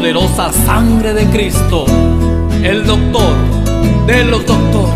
poderosa sangre de Cristo, el doctor de los doctores.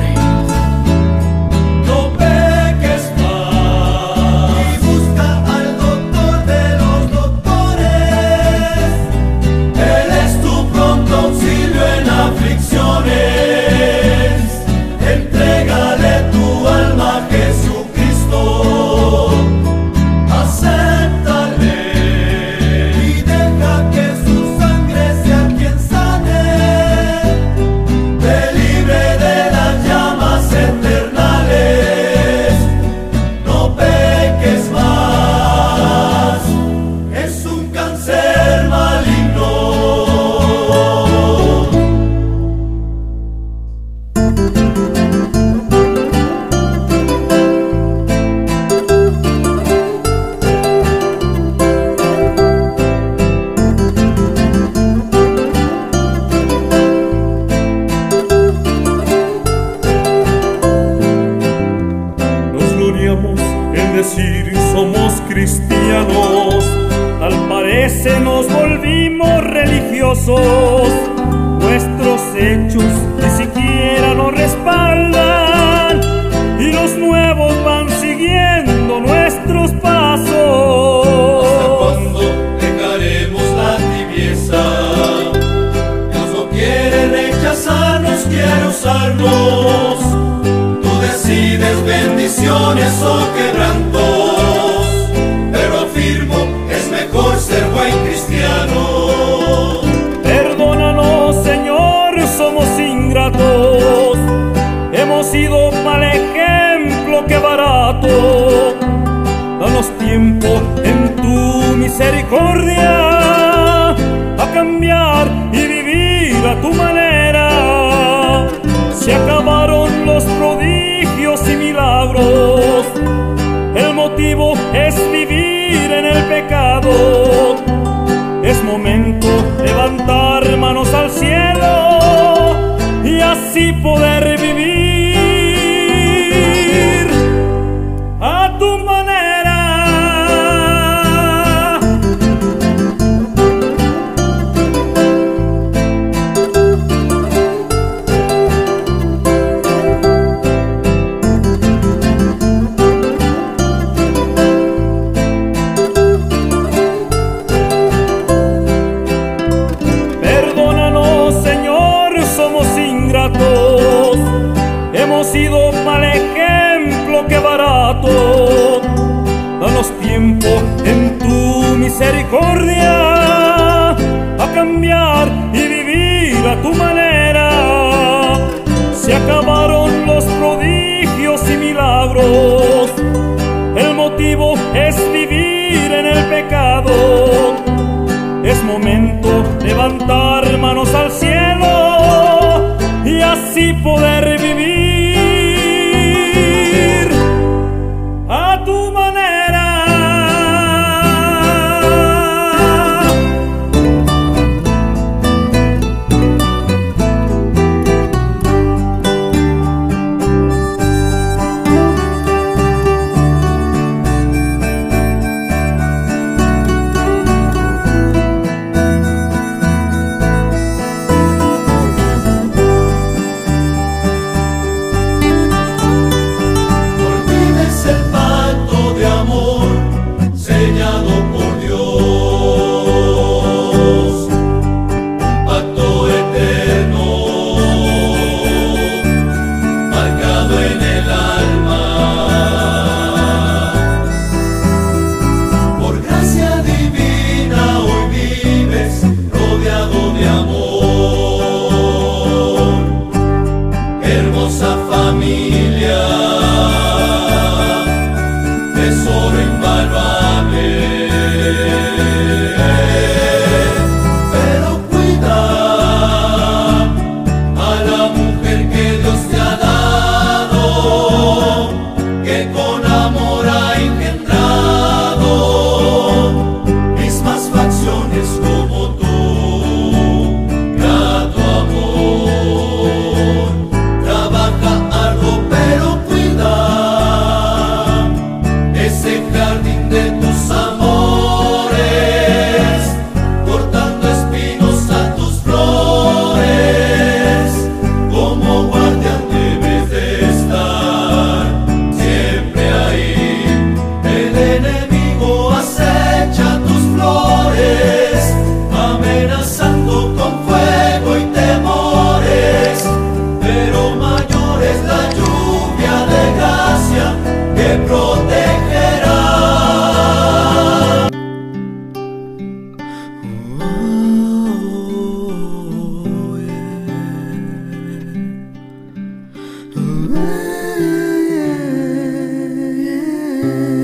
sou. amor. you.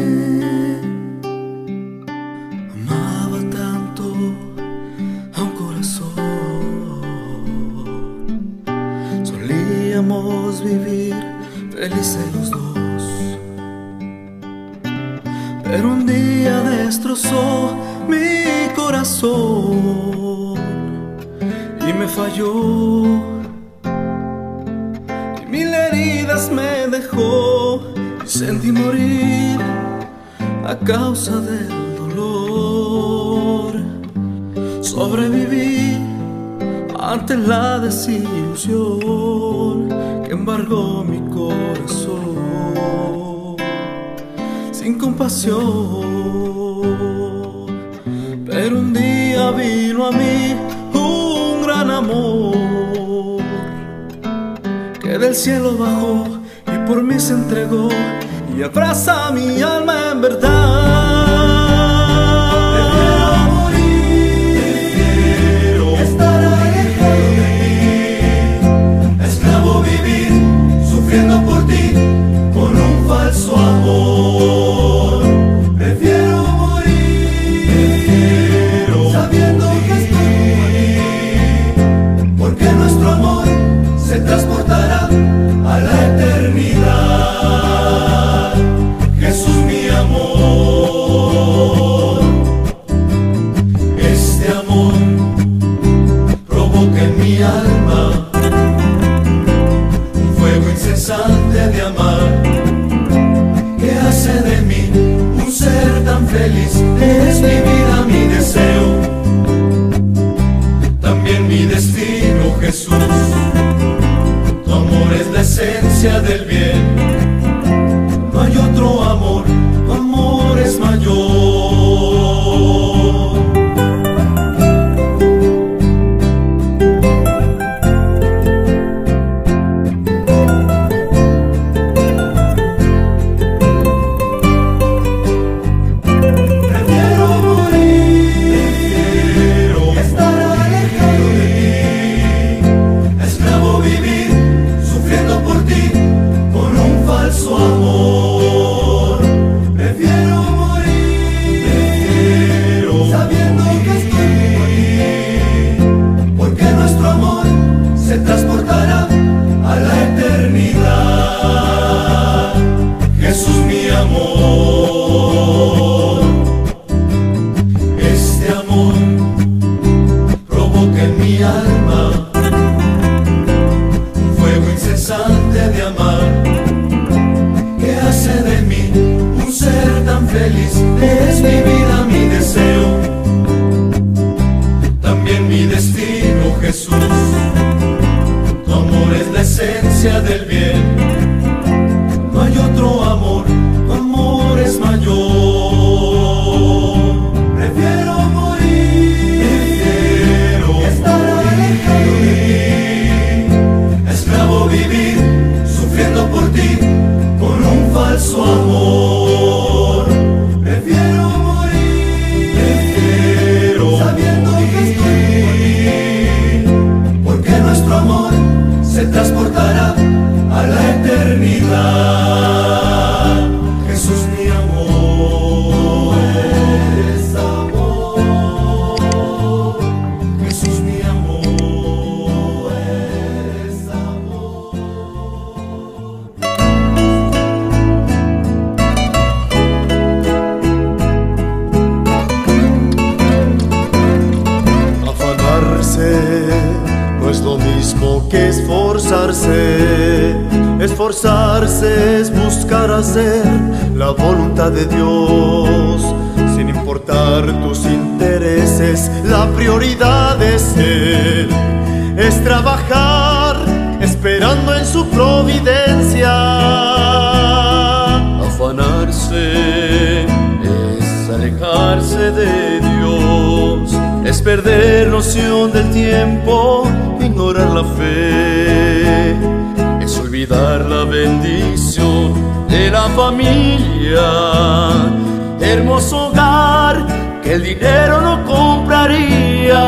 ante la desilusión que embargó mi corazón sin compasión. Pero un día vino a mí un gran amor que del cielo bajó y por mí se entregó y abraza mi alma en verdad. Tu amor es la esencia del bien. No hay otro amor, tu amor es mayor. Prefiero morir, prefiero estar alejado de ti. Esclavo vivir, sufriendo por ti, con un falso amor. love. es trabajar esperando en su providencia. Afanarse es alejarse de Dios, es perder noción del tiempo, ignorar la fe, es olvidar la bendición de la familia, hermoso hogar que el dinero no compraría.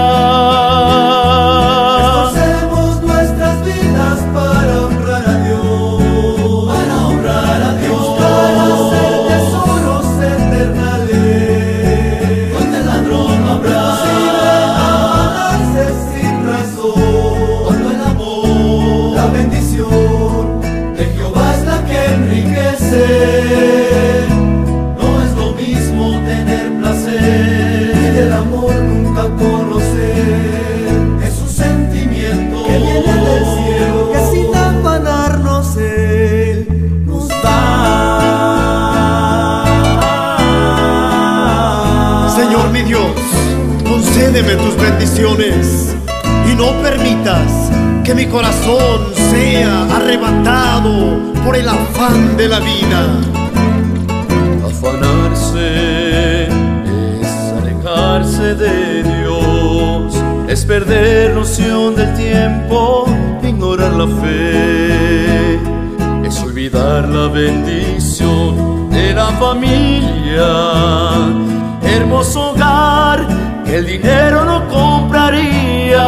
Que mi corazón sea arrebatado por el afán de la vida. Afanarse es alejarse de Dios, es perder noción del tiempo, ignorar la fe, es olvidar la bendición de la familia, hermoso hogar el dinero no compraría.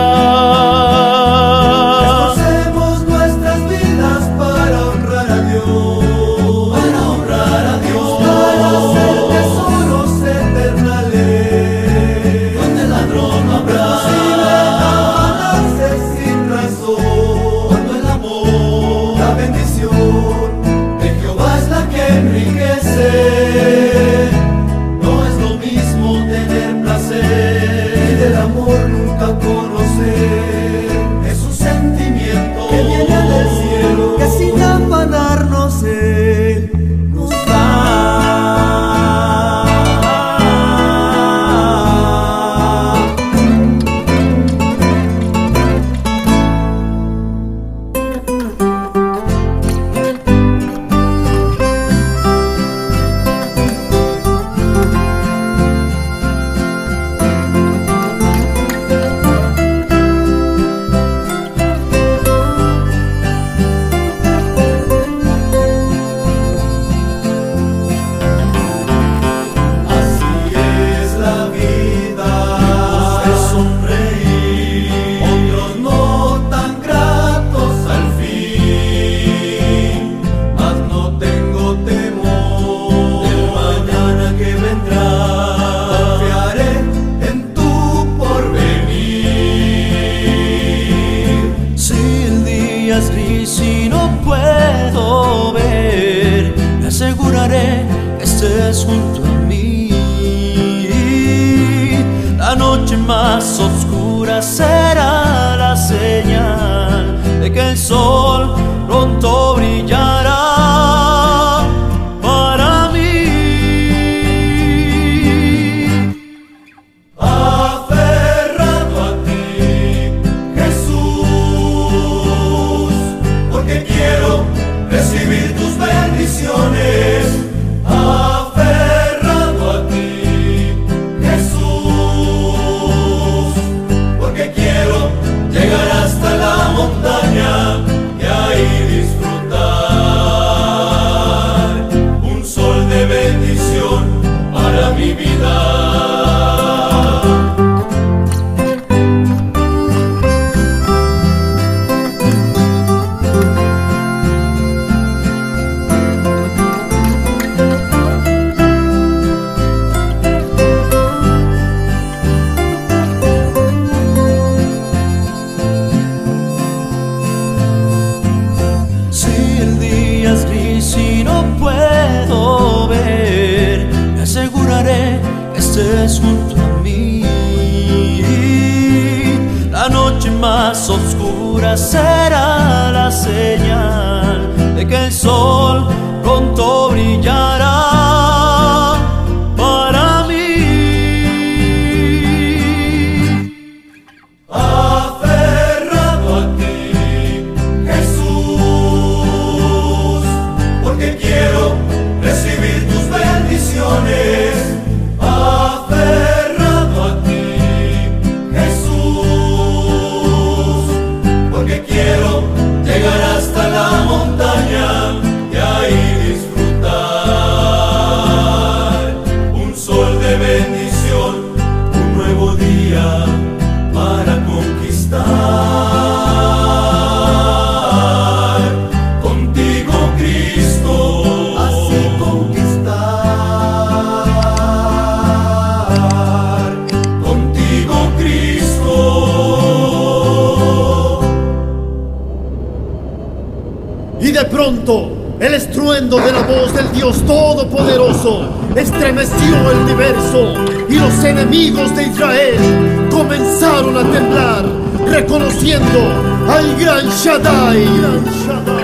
el estruendo de la voz del Dios Todopoderoso estremeció el universo y los enemigos de Israel comenzaron a temblar, reconociendo al. Gran Shaddai.